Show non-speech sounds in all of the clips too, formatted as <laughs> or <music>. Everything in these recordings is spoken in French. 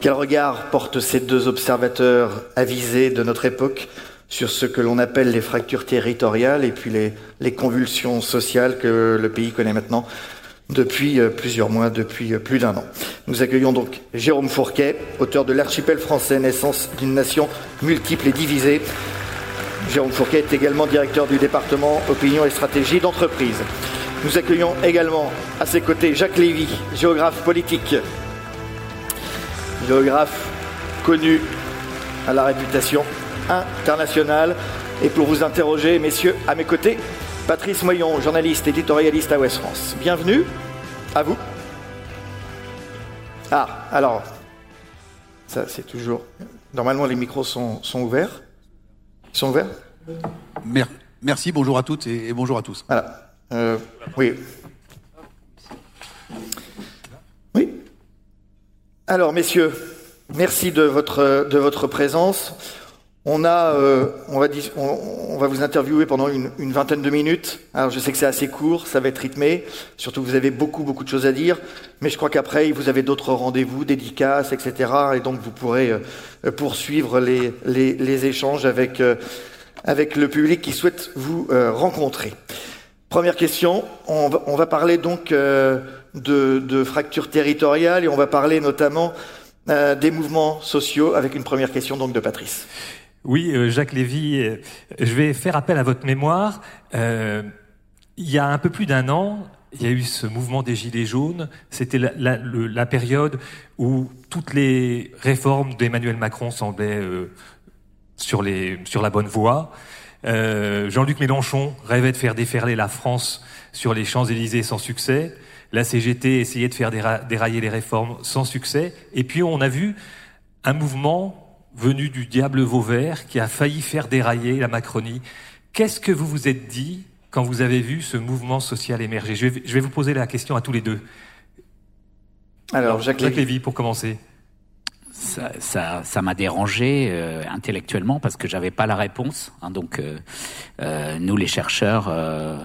Quel regard portent ces deux observateurs avisés de notre époque sur ce que l'on appelle les fractures territoriales et puis les, les, convulsions sociales que le pays connaît maintenant depuis euh, plusieurs mois, depuis euh, plus d'un an? Nous accueillons donc Jérôme Fourquet, auteur de L'archipel français, naissance d'une nation multiple et divisée. Jérôme Fourquet est également directeur du département opinion et stratégie d'entreprise. Nous accueillons également à ses côtés Jacques Lévy, géographe politique, géographe connu à la réputation internationale. Et pour vous interroger, messieurs, à mes côtés, Patrice Moyon, journaliste éditorialiste à Ouest France. Bienvenue, à vous. Ah, alors, ça c'est toujours... Normalement les micros sont, sont ouverts. Ils sont ouverts? Merci, bonjour à toutes et bonjour à tous. Voilà. Euh, oui. Oui. Alors, messieurs, merci de votre, de votre présence. On, a, euh, on, va, on, va vous interviewer pendant une, vingtaine de minutes. Alors, je sais que c'est assez court, ça va être rythmé. Surtout, vous avez beaucoup, beaucoup de choses à dire. Mais je crois qu'après, vous avez d'autres rendez-vous, dédicaces, etc. Et donc, vous pourrez euh, poursuivre les, les, les échanges avec, euh, avec le public qui souhaite vous rencontrer. Première question, on va, parler donc euh, de, de fractures territoriales et on va parler notamment euh, des mouvements sociaux avec une première question donc de Patrice. Oui, euh, Jacques Lévy, je vais faire appel à votre mémoire. Il y a un peu plus d'un an, il y a eu ce mouvement des Gilets jaunes. C'était la, période où toutes les réformes d'Emmanuel Macron semblaient sur la bonne voie. Euh, Jean-Luc Mélenchon rêvait de faire déferler la France sur les Champs-Élysées sans succès. La CGT essayait de faire dérailler les réformes sans succès. Et puis on a vu un mouvement venu du diable Vauvert qui a failli faire dérailler la Macronie. Qu'est-ce que vous vous êtes dit quand vous avez vu ce mouvement social émerger? Je vais, je vais vous poser la question à tous les deux. Alors, Jacques, Jacques Lévy, pour commencer ça, ça, ça m'a dérangé euh, intellectuellement parce que j'avais pas la réponse. Hein, donc, euh, euh, nous, les chercheurs, euh,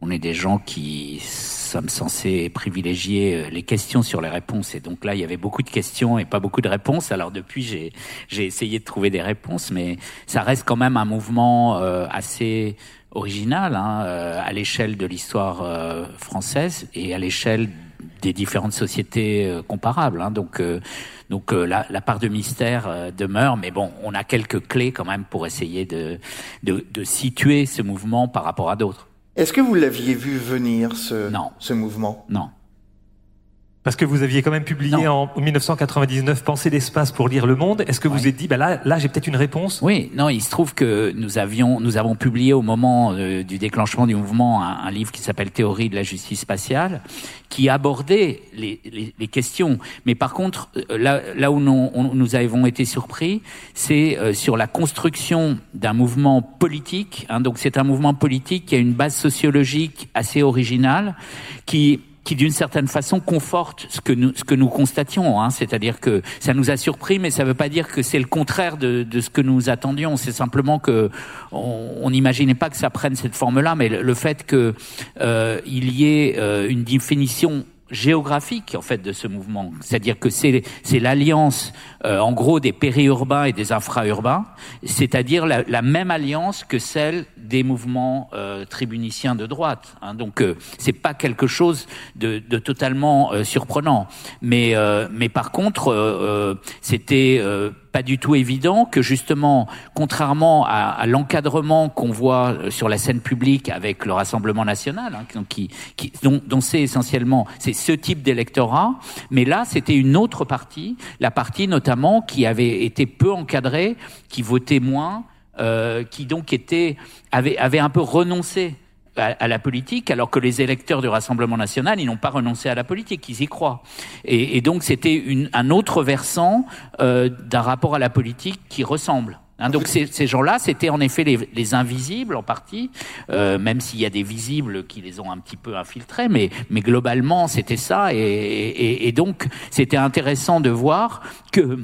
on est des gens qui sommes censés privilégier euh, les questions sur les réponses. Et donc là, il y avait beaucoup de questions et pas beaucoup de réponses. Alors depuis, j'ai essayé de trouver des réponses, mais ça reste quand même un mouvement assez original hein, à l'échelle de l'histoire française et à l'échelle des différentes sociétés comparables. Hein, donc donc euh, la, la, part de mystère euh, demeure, mais bon, on a quelques clés quand même pour essayer de, de, de situer ce mouvement par rapport à d'autres. Est-ce que vous l'aviez vu venir, ce, non. ce mouvement? Non. Parce que vous aviez quand même publié non. en 1999 Penser l'espace pour lire le monde. Est-ce que vous ouais. êtes dit, bah là, là, j'ai peut-être une réponse? Oui, non, il se trouve que nous avions, nous avons publié au moment euh, du déclenchement du mouvement un, un livre qui s'appelle Théorie de la justice spatiale, qui abordait les, les, les questions. Mais par contre, euh, là, là où nous, on, nous avons été surpris, c'est euh, sur la construction d'un mouvement politique. Hein, donc c'est un mouvement politique qui a une base sociologique assez originale, qui qui d'une certaine façon conforte ce que nous, constations. Hein. C'est-à-dire que ça nous a surpris, mais ça ne veut pas dire que c'est le contraire de, ce que nous attendions. C'est simplement que on n'imaginait pas que ça prenne cette forme-là, mais le, le fait qu'il euh, y ait euh, une définition géographique en fait de ce mouvement, c'est-à-dire que c'est c'est l'alliance euh, en gros des périurbains et des infraurbains, c'est-à-dire la, la, même alliance que celle des mouvements euh, tribuniciens de droite. Hein. Donc euh, c'est pas quelque chose de, de totalement euh, surprenant, mais euh, mais par contre euh, c'était pas du tout évident que justement, contrairement à, à l'encadrement qu'on voit sur la scène publique avec le Rassemblement national, hein, qui, qui, dont, dont c'est essentiellement c'est ce type d'électorat, mais là c'était une autre partie, la partie notamment qui avait été peu encadrée, qui votait moins, euh, qui donc était avait, avait un peu renoncé à, la politique, alors que les électeurs du Rassemblement national, ils n'ont pas renoncé à la politique, ils y croient. Et, et donc c'était un autre versant euh, d'un rapport à la politique qui ressemble. Hein, donc ces, ces gens-là, c'était en effet les, les, invisibles en partie, euh, même s'il y a des visibles qui les ont un petit peu infiltrés, mais, mais globalement c'était ça. Et, et, et donc c'était intéressant de voir que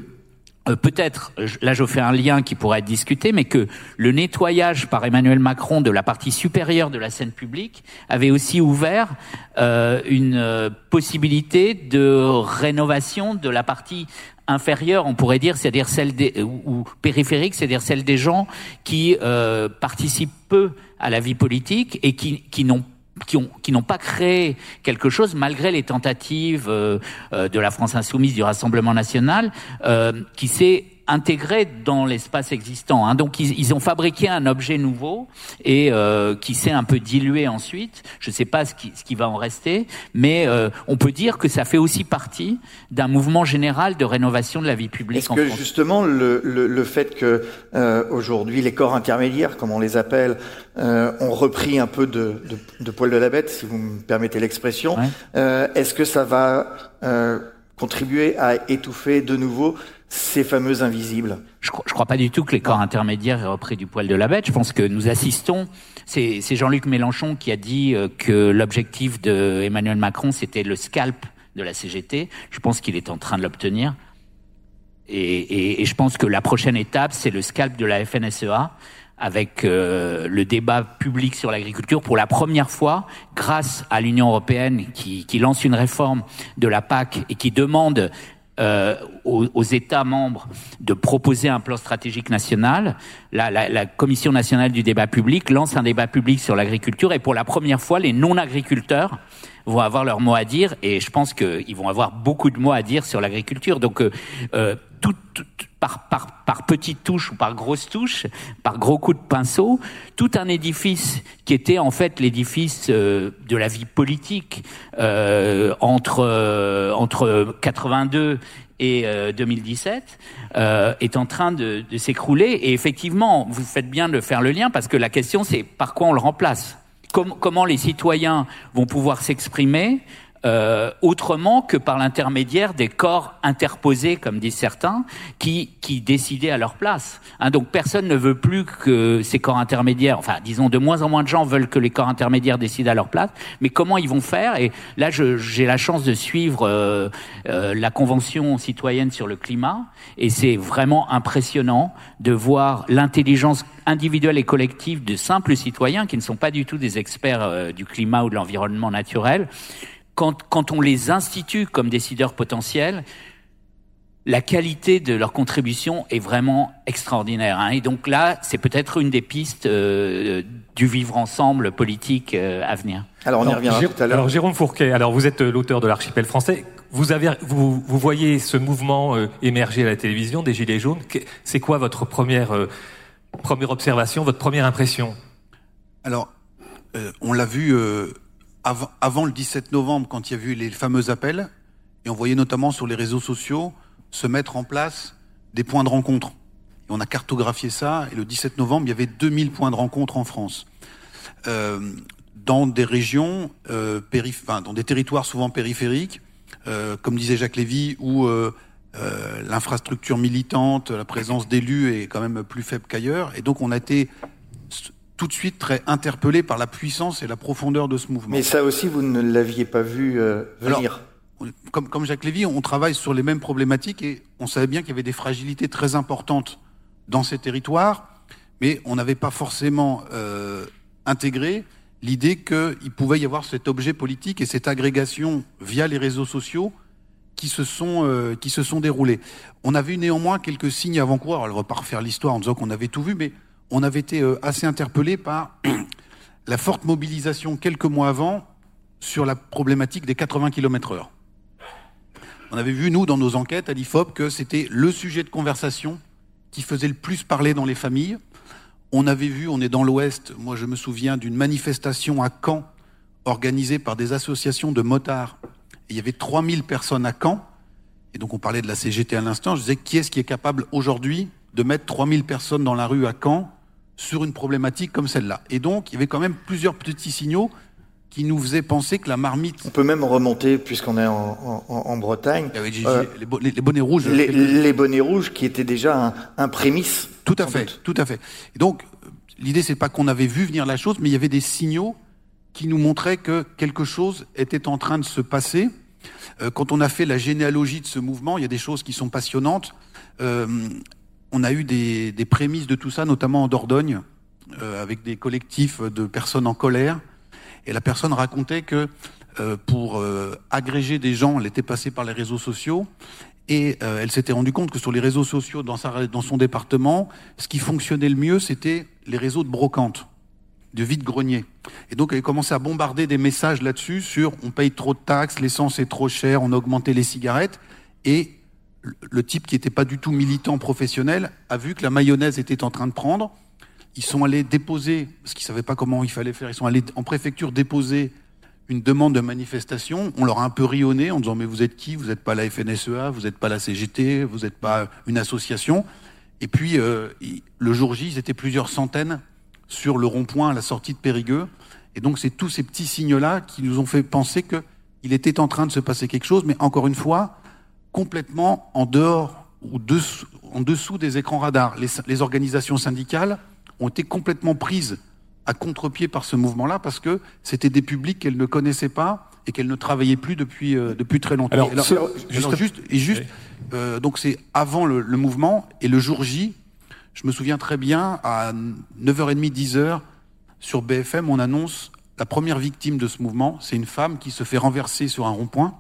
euh, peut-être, là je fais un lien qui pourrait être discuté, mais que le nettoyage par Emmanuel Macron de la partie supérieure de la scène publique avait aussi ouvert euh, une euh, possibilité de rénovation de la partie inférieure, on pourrait dire, c'est-à-dire celle des ou, ou périphérique, c'est-à-dire celle des gens qui euh, participent peu à la vie politique et qui, qui n'ont qui ont qui n'ont pas créé quelque chose malgré les tentatives euh, euh, de la France insoumise du Rassemblement national euh, qui s'est intégré dans l'espace existant. Hein. Donc ils, ils, ont fabriqué un objet nouveau et euh, qui s'est un peu dilué ensuite. Je ne sais pas ce qui, ce qui va en rester, mais euh, on peut dire que ça fait aussi partie d'un mouvement général de rénovation de la vie publique. Est-ce que France. justement le, le, le, fait que euh, aujourd'hui les corps intermédiaires, comme on les appelle, euh, ont repris un peu de, de, de, poil de la bête, si vous me permettez l'expression, Ouais. euh, est-ce que ça va euh, contribuer à étouffer de nouveau ces fameux invisibles Je ne crois pas du tout que les corps intermédiaires aient repris du poil de la bête. Je pense que nous assistons. C'est Jean-Luc Mélenchon qui a dit euh, que l'objectif de Emmanuel Macron, c'était le scalp de la CGT. Je pense qu'il est en train de l'obtenir. Et, je pense que la prochaine étape, c'est le scalp de la FNSEA avec euh, le débat public sur l'agriculture pour la première fois, grâce à l'Union européenne qui, qui lance une réforme de la PAC et qui demande euh, aux, aux, États membres de proposer un plan stratégique national. La, la, la, Commission nationale du débat public lance un débat public sur l'agriculture et pour la première fois, les non-agriculteurs vont avoir leur mot à dire et je pense qu'ils vont avoir beaucoup de mots à dire sur l'agriculture. Donc, euh, tout, tout, par, par, par petites touches ou par grosses touches, par gros coups de pinceau, tout un édifice qui était en fait l'édifice euh, de la vie politique euh, entre euh, entre 82 et 2017 euh, est en train de, de s'écrouler. Et effectivement, vous faites bien de faire le lien parce que la question c'est par quoi on le remplace? Com comment les citoyens vont pouvoir s'exprimer? Euh, autrement que par l'intermédiaire des corps interposés, comme disent certains, qui, qui décidaient à leur place. Hein, donc personne ne veut plus que ces corps intermédiaires, enfin disons de moins en moins de gens veulent que les corps intermédiaires décident à leur place, mais comment ils vont faire? Et là, j'ai la chance de suivre euh, euh, la Convention citoyenne sur le climat, et c'est vraiment impressionnant de voir l'intelligence individuelle et collective de simples citoyens qui ne sont pas du tout des experts euh, du climat ou de l'environnement naturel quand, quand, on les institue comme décideurs potentiels, la qualité de leur contribution est vraiment extraordinaire. Hein. Et donc là, c'est peut-être une des pistes euh, du vivre ensemble politique euh, à venir. Alors on y reviendra tout à l'heure. Alors Jérôme Fourquet, alors vous êtes l'auteur de l'archipel français. Vous avez, vous, vous voyez ce mouvement euh, émerger à la télévision des Gilets jaunes. C'est quoi votre première, euh, première observation, votre première impression? Alors, euh, on l'a vu avant, avant le 17 novembre, quand il y a eu les fameux appels, et on voyait notamment sur les réseaux sociaux se mettre en place des points de rencontre. On a cartographié ça, et le 17 novembre, il y avait 2000 points de rencontre en France. Euh, dans des régions, euh, périph enfin, dans des territoires souvent périphériques, euh, comme disait Jacques Lévy, où l'infrastructure militante, la présence d'élus est quand même plus faible qu'ailleurs. Et donc on a été tout de suite très interpellé par la puissance et la profondeur de ce mouvement. Mais ça aussi, vous ne l'aviez pas vu euh, venir. Alors, comme, comme, Jacques Lévy, on travaille sur les mêmes problématiques et on savait bien qu'il y avait des fragilités très importantes dans ces territoires, mais on n'avait pas forcément euh, intégré l'idée qu'il pouvait y avoir cet objet politique et cette agrégation via les réseaux sociaux qui se sont euh, qui se sont déroulés. On a vu néanmoins quelques signes avant-coureurs. On va pas refaire l'histoire en disant qu'on avait tout vu, mais on avait été euh, assez interpellé par <clears throat> la forte mobilisation quelques mois avant sur la problématique des 80 km heure. On avait vu, nous, dans nos enquêtes à l'IFOP, que c'était le sujet de conversation qui faisait le plus parler dans les familles. On avait vu, on est dans l'Ouest, moi je me souviens d'une manifestation à Caen organisée par des associations de motards. Il y avait 3000 personnes à Caen. Et donc on parlait de la CGT à l'instant. Je disais, qui est-ce qui est capable aujourd'hui de mettre 3000 personnes dans la rue à Caen sur une problématique comme celle-là Et donc il y avait quand même plusieurs petits signaux qui nous faisait penser que la marmite. On peut même remonter, puisqu'on est en, en, en Bretagne. Euh, les, bo les, bonnets rouges. Les, les, bonnets rouges qui étaient déjà un, un prémisse. Tout à fait, doute. tout à fait. Et donc, l'idée, c'est pas qu'on avait vu venir la chose, mais il y avait des signaux qui nous montraient que quelque chose était en train de se passer. Euh, quand on a fait la généalogie de ce mouvement, il y a des choses qui sont passionnantes. Euh, on a eu des, des, prémices de tout ça, notamment en Dordogne, euh, avec des collectifs de personnes en colère. Et la personne racontait que euh, pour euh, agréger des gens, elle était passée par les réseaux sociaux Et euh, elle s'était rendue compte que sur les réseaux sociaux dans, sa, dans son département, ce qui fonctionnait le mieux, c'était les réseaux de brocante, de vide-grenier. Et donc elle commençait à bombarder des messages là-dessus sur on paye trop de taxes, l'essence est trop chère, on a augmenté les cigarettes. Et le type qui n'était pas du tout militant professionnel a vu que la mayonnaise était en train de prendre. Ils sont allés déposer, parce qu'ils savaient pas comment il fallait faire, ils sont allés en préfecture déposer une demande de manifestation, on leur a un peu rionné en disant mais vous êtes qui? Vous n'êtes pas la FNSEA, vous n'êtes pas la CGT, vous n'êtes pas une association. Et puis euh, le jour J, ils étaient plusieurs centaines sur le rond-point à la sortie de Périgueux. Et donc c'est tous ces petits signes-là qui nous ont fait penser qu'il était en train de se passer quelque chose, mais encore une fois, complètement en dehors ou dessous, en dessous des écrans radars. Les, les organisations syndicales ont été complètement prises à contre-pied par ce mouvement-là parce que c'était des publics qu'elle ne connaissait pas et qu'elle ne travaillait plus depuis euh, depuis très longtemps. Alors, juste, et juste euh, donc c'est avant le, le, mouvement et le jour J, je me souviens très bien à 9h30 10h sur BFM, on annonce la première victime de ce mouvement, c'est une femme qui se fait renverser sur un rond-point.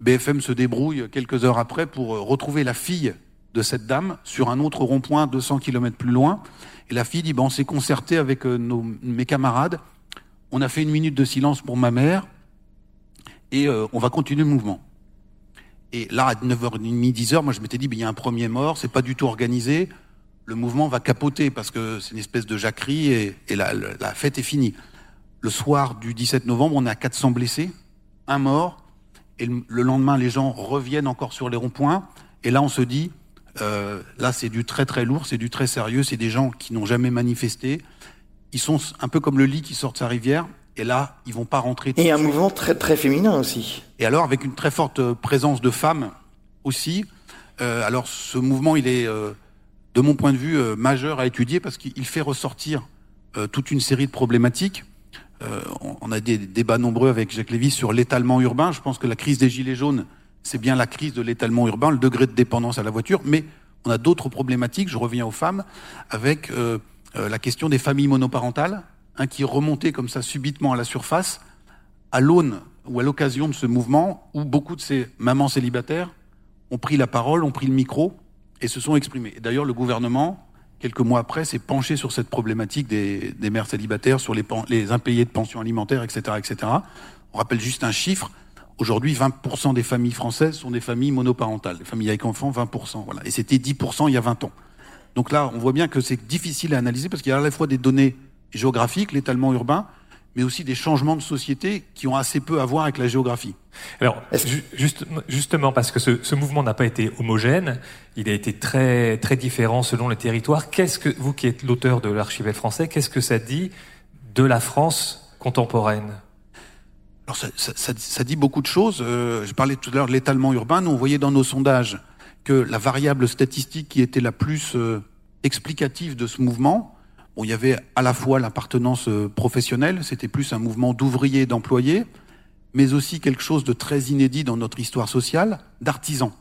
BFM se débrouille quelques heures après pour euh, retrouver la fille de cette dame sur un autre rond-point 200 km plus loin. Et la fille dit, bon, on s'est concerté avec euh, nos, mes camarades, on a fait une minute de silence pour ma mère, et euh, on va continuer le mouvement. Et là, à 9h30, 10h, moi je m'étais dit, il y a un premier mort, c'est pas du tout organisé, le mouvement va capoter parce que c'est une espèce de jacquerie et, et la, la, fête est finie. Le soir du 17 novembre, on a 400 blessés, un mort, et le, le lendemain, les gens reviennent encore sur les ronds-points, et là on se dit, euh, là, c'est du très très lourd, c'est du très sérieux, c'est des gens qui n'ont jamais manifesté. Ils sont un peu comme le lit qui sort de sa rivière, et là, ils vont pas rentrer. Et un mouvement très très féminin aussi. Et alors, avec une très forte euh, présence de femmes aussi. Euh, alors, ce mouvement, il est, euh, de mon point de vue, majeur à étudier parce qu'il fait ressortir euh, toute une série de problématiques. On a des débats nombreux avec Jacques Lévy sur l'étalement urbain. Je pense que la crise des gilets jaunes c'est bien la crise de l'étalement urbain, le degré de dépendance à la voiture, mais on a d'autres problématiques, je reviens aux femmes, avec euh, euh, la question des familles monoparentales, hein, qui remontait comme ça subitement à la surface, à l'aune ou à l'occasion de ce mouvement, où beaucoup de ces mamans célibataires ont pris la parole, ont pris le micro et se sont exprimées. D'ailleurs, le gouvernement, quelques mois après, s'est penché sur cette problématique des, des mères célibataires, sur les, impayés de pensions alimentaires, etc., etc. On rappelle juste un chiffre, Aujourd'hui, 20% des familles françaises sont des familles monoparentales, des familles avec enfants, 20%. Voilà. Et c'était 10% il y a 20 ans. Donc là, on voit bien que c'est difficile à analyser parce qu'il y a à la fois des données géographiques, l'étalement urbain, mais aussi des changements de société qui ont assez peu à voir avec la géographie. Alors, juste, justement, parce que ce, ce mouvement n'a pas été homogène, il a été très, très différent selon les territoires. Qu'est-ce que, vous qui êtes l'auteur de l'archipel français, qu'est-ce que ça dit de la France contemporaine? Alors ça, ça, ça, dit beaucoup de choses. Euh, je parlais tout à l'heure de l'étalement urbain. Nous, on voyait dans nos sondages que la variable statistique qui était la plus euh, explicative de ce mouvement, bon, il y avait à la fois l'appartenance euh, professionnelle, c'était plus un mouvement d'ouvriers d'employés, mais aussi quelque chose de très inédit dans notre histoire sociale, d'artisans,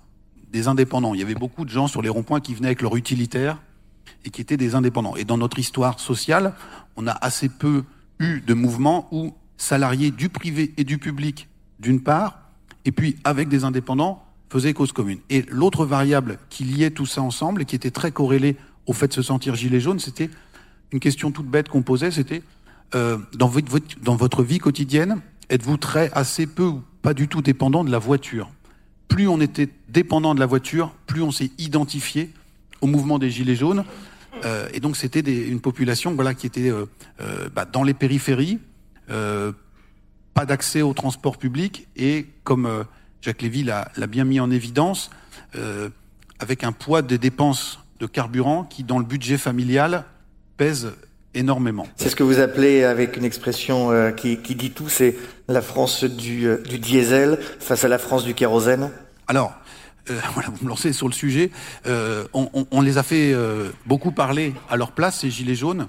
des indépendants. Il y avait beaucoup de gens sur les ronds-points qui venaient avec leur utilitaire et qui étaient des indépendants. Et dans notre histoire sociale, on a assez peu eu de mouvements où salariés du privé et du public d'une part, et puis avec des indépendants, faisait cause commune. Et l'autre variable qui liait tout ça ensemble et qui était très corrélée au fait de se sentir gilet jaune, c'était une question toute bête qu'on posait, c'était euh, dans, votre, vie quotidienne, êtes-vous très assez peu ou pas du tout dépendant de la voiture? Plus on était dépendant de la voiture, plus on s'est identifié au mouvement des gilets jaunes. Euh, et donc c'était une population voilà qui était euh, euh bah, dans les périphéries, euh, pas d'accès au transport public et, comme euh, Jacques Lévy l'a bien mis en évidence, avec un poids des dépenses de carburant qui, dans le budget familial, pèse énormément. C'est ce que vous appelez, avec une expression euh, qui, qui, dit tout, c'est la France du, euh, du, diesel face à la France du kérosène Alors, euh, <laughs> voilà, vous me lancez sur le sujet. On, on, on, les a fait beaucoup parler à leur place, ces gilets jaunes.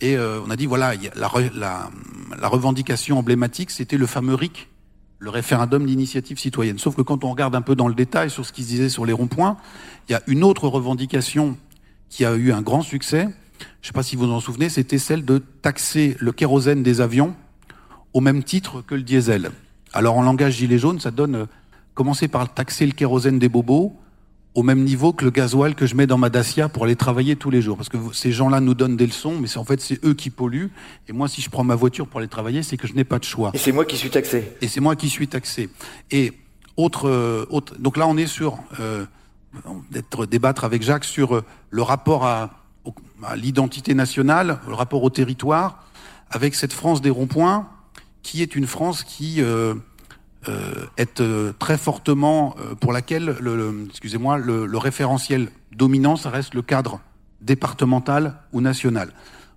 Et euh, on a dit, voilà, la, la, la revendication emblématique, c'était le fameux RIC, le référendum d'initiative citoyenne. Sauf que quand on regarde un peu dans le détail sur ce qui se disait sur les ronds-points, il y a une autre revendication qui a eu un grand succès. Je ne sais pas si vous en souvenez, c'était celle de taxer le kérosène des avions au même titre que le diesel. Alors en langage gilet jaune, ça donne commencer par taxer le kérosène des bobos au même niveau que le gasoil que je mets dans ma Dacia pour aller travailler tous les jours. Parce que ces gens-là nous donnent des leçons, mais c'est en fait c'est eux qui polluent. Et moi, si je prends ma voiture pour aller travailler, c'est que je n'ai pas de choix. Et c'est moi qui suis taxé. Et c'est moi qui suis taxé. Et autre, euh, autre donc là on est sur euh, d'être débattre avec Jacques sur euh, le rapport à, l'identité nationale, le rapport au territoire, avec cette France des ronds-points, qui est une France qui euh, euh, est euh, très fortement pour laquelle le, excusez-moi le, le référentiel dominant ça reste le cadre départemental ou national.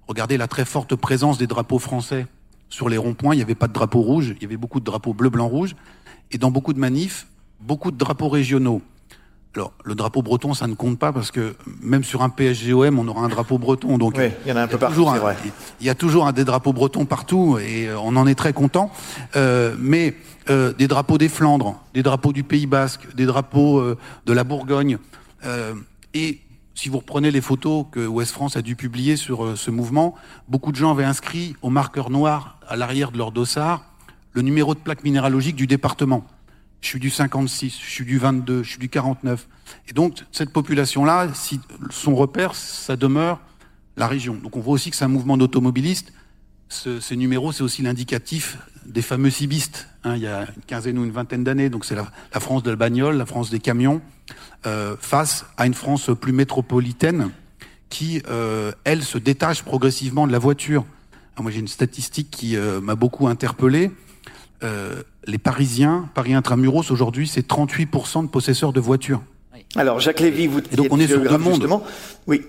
Regardez la très forte présence des drapeaux français sur les ronds-points. Il n'y avait pas de drapeau rouge, il y avait beaucoup de drapeaux bleu, blanc, rouge. Et dans beaucoup de manifs, beaucoup de drapeaux régionaux. Alors, le drapeau breton, ça ne compte pas parce que même sur un PSGOM, on aura un drapeau breton. Donc, Oui, il y en a un peu partout. Il y a toujours un des drapeaux bretons partout et euh, on en est très content. Euh, mais euh, des drapeaux des Flandres, des drapeaux du Pays Basque, des drapeaux euh, de la Bourgogne. euh, et si vous reprenez les photos que Ouest France a dû publier sur ce mouvement, beaucoup de gens avaient inscrit au marqueur noir à l'arrière de leur dossard le numéro de plaque minéralogique du département. Je suis du 56, je suis du 22, je suis du 49. Et donc, cette population-là, si son repère, ça demeure la région. Donc, on voit aussi que c'est un mouvement d'automobilistes. Ce, ces numéros, c'est aussi l'indicatif des fameux cibistes. hein, il y a une quinzaine ou une vingtaine d'années. Donc, c'est la, la France de la bagnole, la France des camions, euh, face à une France plus métropolitaine qui, euh, elle, se détache progressivement de la voiture. Moi, j'ai une statistique qui euh, m'a beaucoup interpellé. Les Parisiens, Paris Intramuros, aujourd'hui, c'est 38% de possesseurs de voitures. Alors, Jacques Lévy, vous Et donc, êtes on est sur deux mondes. justement. Oui.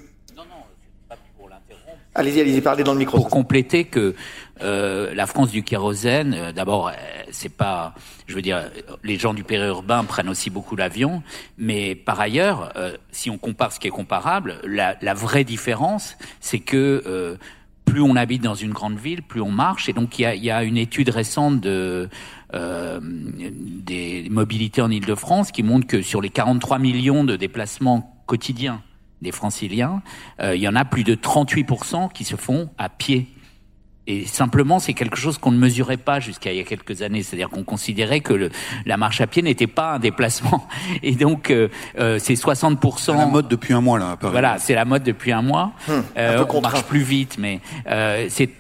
Allez-y, allez-y, parlez dans le micro. pour compléter que euh, la France du kérosène, euh, d'abord, euh, c'est pas, je veux dire, les gens du périurbain prennent aussi beaucoup l'avion, mais par ailleurs, euh, si on compare ce qui est comparable, la, la vraie différence, c'est que euh, plus on habite dans une grande ville, plus on marche, et donc il y a, une étude récente euh, des mobilités en Île-de-France qui montre que sur les 43 millions de déplacements quotidiens des franciliens, euh, il y en a plus de 38% qui se font à pied. Et simplement, c'est quelque chose qu'on ne mesurait pas jusqu'à il y a quelques années. C'est-à-dire qu'on considérait que le, la marche à pied n'était pas un déplacement. <laughs> Et donc, euh, euh, c'est 60%. C'est la mode depuis un mois, là, à Paris. Voilà, c'est la mode depuis un mois. Hum, Euh, un on marche plus vite, mais euh, c'est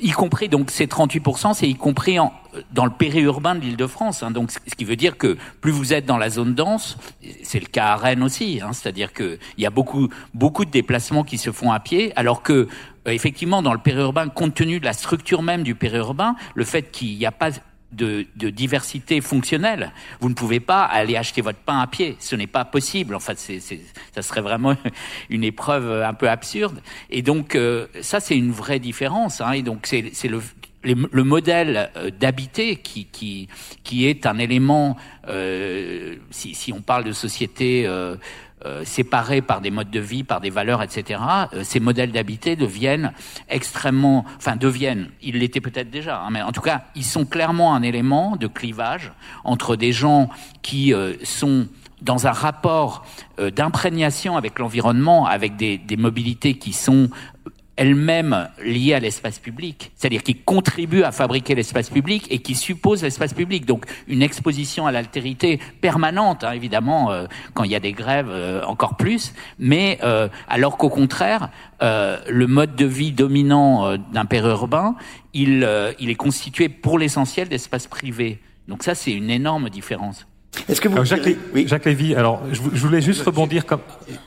y compris donc ces 38%, c'est y compris en, dans le périurbain de l'Île-de-France. Hein, donc, ce qui veut dire que plus vous êtes dans la zone dense, c'est le cas à Rennes aussi. Hein, C'est-à-dire que il y a beaucoup beaucoup de déplacements qui se font à pied, alors que euh, effectivement dans le périurbain, compte tenu de la structure même du périurbain, le fait qu'il n'y a pas de, de diversité fonctionnelle. Vous ne pouvez pas aller acheter votre pain à pied. Ce n'est pas possible. En fait, c'est, c'est, ça serait vraiment <laughs> une épreuve un peu absurde. Et donc, euh, ça, c'est une vraie différence. Hein. Et donc, c'est, c'est le, le modèle euh, d'habiter qui, qui, qui est un élément, euh, si, si on parle de société euh, euh, séparés par des modes de vie, par des valeurs, etc., euh, ces modèles d'habiter deviennent extrêmement, enfin deviennent, ils l'étaient peut-être déjà, hein, mais en tout cas, ils sont clairement un élément de clivage entre des gens qui euh, sont dans un rapport d'imprégnation avec l'environnement, avec des mobilités qui sont elles-mêmes liées à l'espace public, c'est-à-dire qui contribuent à fabriquer l'espace public et qui supposent l'espace public. Donc une exposition à l'altérité permanente, hein, évidemment, euh, quand il y a des grèves, euh, encore plus, mais euh, alors qu'au contraire, euh, le mode de vie dominant euh, d'un périurbain, il, euh, il est constitué pour l'essentiel d'espaces privés. Donc ça, c'est une énorme différence. Est-ce que vous Alors, Jacques, direz- Lé- Oui. Jacques Lévy, alors je, vou- je voulais juste rebondir comme.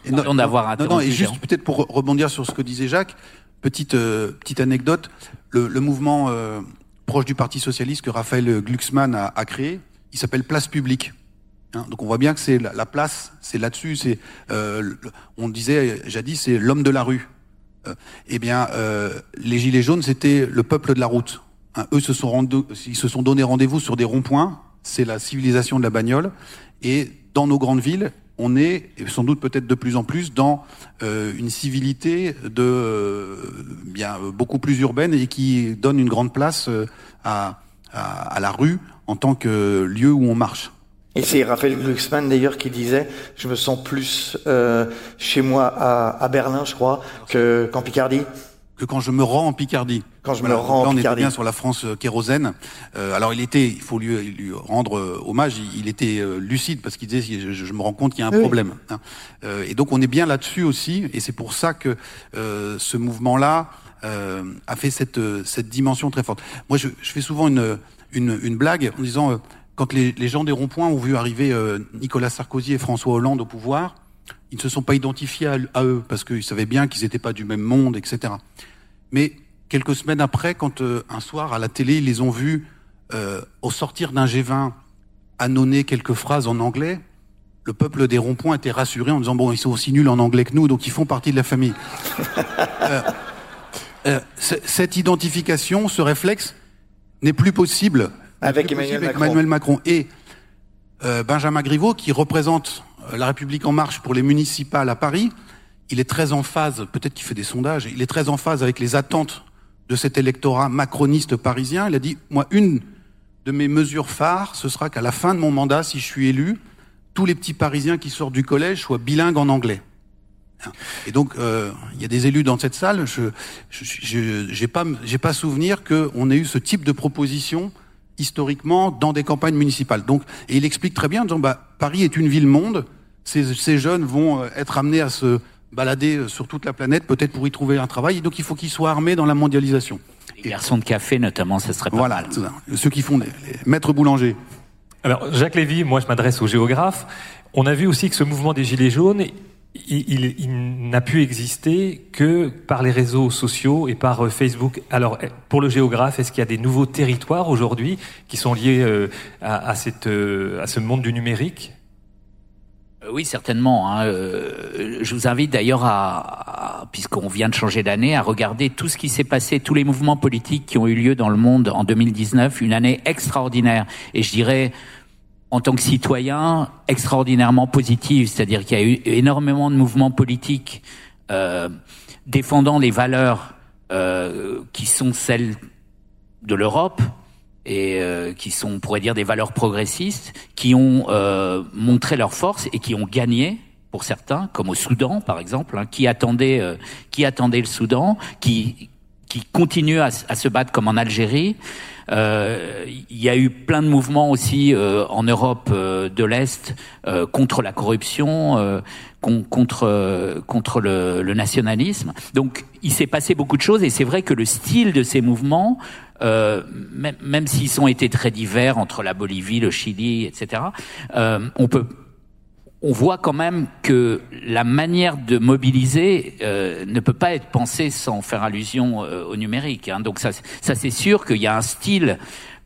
D'avoir non, non, interrompu, et juste Jean. peut-être pour re- rebondir sur ce que disait Jacques, petite euh, petite anecdote, le, mouvement euh, proche du Parti socialiste que Raphaël Glucksmann a, a créé, il s'appelle Place Publique. Hein, donc on voit bien que c'est la, la place, c'est là-dessus. C'est euh, on disait jadis c'est l'homme de la rue. Eh bien, les gilets jaunes c'était le peuple de la route. Hein, eux se sont rendu- ils se sont donné rendez-vous sur des ronds-points. C'est la civilisation de la bagnole. Et dans nos grandes villes, on est, sans doute peut-être de plus en plus, dans euh, une civilité de euh, bien beaucoup plus urbaine et qui donne une grande place euh, à, à, à la rue en tant que lieu où on marche. Et c'est Raphaël Glucksmann d'ailleurs qui disait Je me sens plus euh, chez moi à, à Berlin, je crois, que- qu'en Picardie. Que quand je me rends en Picardie. Quand je me rends en Là, on Picardie. était bien sur la France euh, kérosène. Euh, alors il était, il faut lui, lui rendre euh, hommage, il, il était euh, lucide parce qu'il disait, je, je me rends compte qu'il y a un Oui. problème. hein. Et donc on est bien là-dessus aussi, et c'est pour ça que euh, ce mouvement-là euh, a fait cette, cette dimension très forte. Moi, je, je fais souvent une, une, une blague en disant, quand les, les gens des ronds-points ont vu arriver Nicolas Sarkozy et François Hollande au pouvoir, ils ne se sont pas identifiés à, à eux parce qu'ils savaient bien qu'ils n'étaient pas du même monde, etc. Mais quelques semaines après, quand euh, un soir à la télé, ils les ont vus euh, au sortir d'un G20 annonner quelques phrases en anglais, le peuple des ronds-points était rassuré en disant bon, ils sont aussi nuls en anglais que nous, donc ils font partie de la famille. <laughs> Euh, euh, cette identification, ce réflexe, n'est plus possible Avec Emmanuel possible avec Macron. Emmanuel Macron et euh, Benjamin Griveaux, qui représente la République en marche pour les municipales à Paris, il est très en phase, peut-être qu'il fait des sondages, il est très en phase avec les attentes de cet électorat macroniste parisien. Il a dit, moi, une de mes mesures phares, ce sera qu'à la fin de mon mandat, si je suis élu, tous les petits Parisiens qui sortent du collège soient bilingues en anglais. Et donc, euh, il y a des élus dans cette salle. Je je je- j'ai pas pas souvenir qu'on ait eu ce type de proposition historiquement dans des campagnes municipales. Donc, et il explique très bien en disant, bah, Paris est une ville-monde. Ces, ces jeunes vont euh, être amenés à se balader euh, sur toute la planète, peut-être pour y trouver un travail. Et donc, il faut qu'ils soient armés dans la mondialisation. Les garçons de café, notamment, ça serait pas Voilà, mal. ceux qui font les, les maîtres boulangers. Alors, Jacques Lévy, moi je m'adresse aux géographes. On a vu aussi que ce mouvement des Gilets jaunes, il, il- il n'a pu exister que par les réseaux sociaux et par euh, Facebook. Alors, eh, pour le géographe, est-ce qu'il y a des nouveaux territoires aujourd'hui qui sont liés à, à cette, à ce monde du numérique? Oui, certainement. hein. Euh, je vous invite d'ailleurs à, puisqu'on vient de changer d'année, à regarder tout ce qui s'est passé, tous les mouvements politiques qui ont eu lieu dans le monde en 2019, une année extraordinaire. Et je dirais, en tant que citoyen, extraordinairement positive. C'est-à-dire qu'il y a eu énormément de mouvements politiques euh, défendant les valeurs euh, qui sont celles de l'Europe et euh, qui sont, on pourrait dire, des valeurs progressistes, qui ont euh, montré leur force et qui ont gagné pour certains, comme au Soudan par exemple, hein, qui attendait, euh, qui attendait le Soudan, qui qui s- à se battre comme en Algérie. Euh, Il y a eu plein de mouvements aussi euh, en Europe euh, de l'Est euh, contre la corruption, euh, con- contre euh, contre le, le nationalisme. Donc il s'est passé beaucoup de choses et c'est vrai que le style de ces mouvements, euh, même, même s'ils ont été très divers entre la Bolivie, le Chili, etc., euh, on peut on voit quand même que la manière de mobiliser euh, ne peut pas être pensée sans faire allusion euh, au numérique. hein. Donc ça, ça c'est sûr qu'il y a un style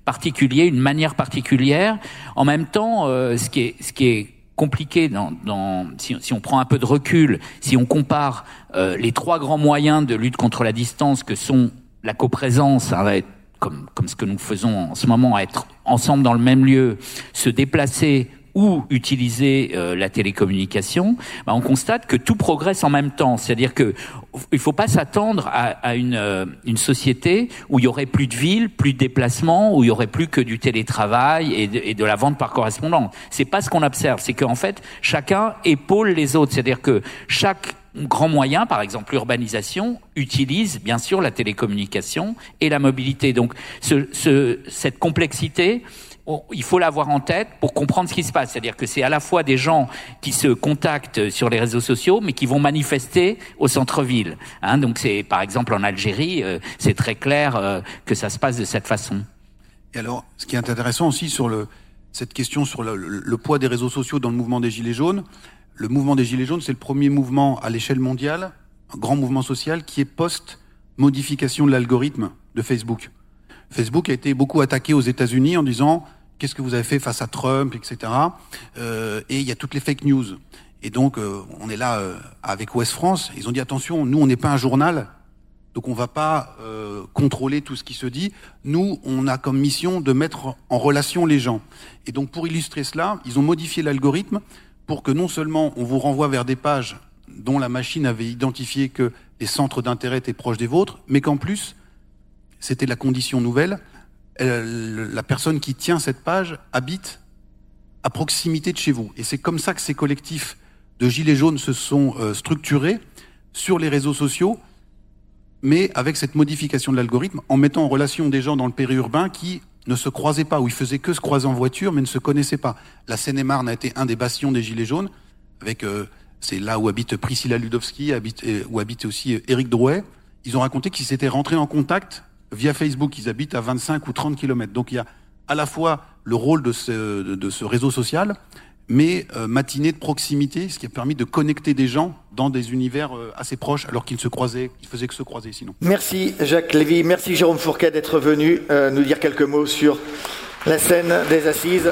particulier, une manière particulière. En même temps, euh, ce qui est, ce qui est compliqué dans, dans si, si on prend un peu de recul, si on compare euh, les trois grands moyens de lutte contre la distance que sont la coprésence, hein, comme, comme ce que nous faisons en ce moment, être ensemble dans le même lieu, se déplacer ou utiliser euh, la télécommunication, bah, on constate que tout progresse en même temps. C'est-à-dire que il faut pas s'attendre à, à une, euh, une société où il y aurait plus de villes, plus de déplacements, où il y aurait plus que du télétravail et de, et de la vente par correspondance. C'est pas ce qu'on observe. C'est qu'en fait, chacun épaule les autres. C'est-à-dire que chaque grand moyen, par exemple l'urbanisation, utilise bien sûr la télécommunication et la mobilité. Donc ce, ce, cette complexité, il faut l'avoir en tête pour comprendre ce qui se passe. C'est-à-dire que c'est à la fois des gens qui se contactent sur les réseaux sociaux, mais qui vont manifester au centre-ville. Hein, donc c'est par exemple en Algérie, euh, c'est très clair euh, que ça se passe de cette façon. Et alors, ce qui est intéressant aussi sur le, cette question sur le, le- le poids des réseaux sociaux dans le mouvement des Gilets jaunes, le mouvement des Gilets jaunes, c'est le premier mouvement à l'échelle mondiale, un grand mouvement social qui est post-modification de l'algorithme de Facebook. Facebook a été beaucoup attaqué aux États-Unis en disant qu'est-ce que vous avez fait face à Trump, etc. Euh, et il y a toutes les fake news. Et donc, euh, on est là euh, avec Ouest France. Ils ont dit attention, nous, on n'est pas un journal, donc on va pas euh, contrôler tout ce qui se dit. Nous, on a comme mission de mettre en relation les gens. Et donc pour illustrer cela, ils ont modifié l'algorithme pour que non seulement on vous renvoie vers des pages dont la machine avait identifié que les centres d'intérêt étaient proches des vôtres, mais qu'en plus, c'était la condition nouvelle, elle- la personne qui tient cette page habite à proximité de chez vous. Et c'est comme ça que ces collectifs de gilets jaunes se sont euh, structurés sur les réseaux sociaux mais avec cette modification de l'algorithme, en mettant en relation des gens dans le périurbain qui ne se croisaient pas, ou ils faisaient que se croiser en voiture, mais ne se connaissaient pas. La Seine-et-Marne a été un des bastions des Gilets jaunes, avec euh, c'est là où habite Priscilla Ludowski, euh, où habite aussi euh, Éric Drouet. Ils ont raconté qu'ils s'étaient rentrés en contact via Facebook. Ils habitent à 25 ou 30 kilomètres. Donc il y a à la fois le rôle de ce, réseau social, mais euh, matinée de proximité, ce qui a permis de connecter des gens dans des univers euh, assez proches, alors qu'ils ne se croisaient, ils faisaient que se croiser sinon. Merci Jacques Lévy, merci Jérôme Fourquet d'être venu euh, nous dire quelques mots sur la scène des assises.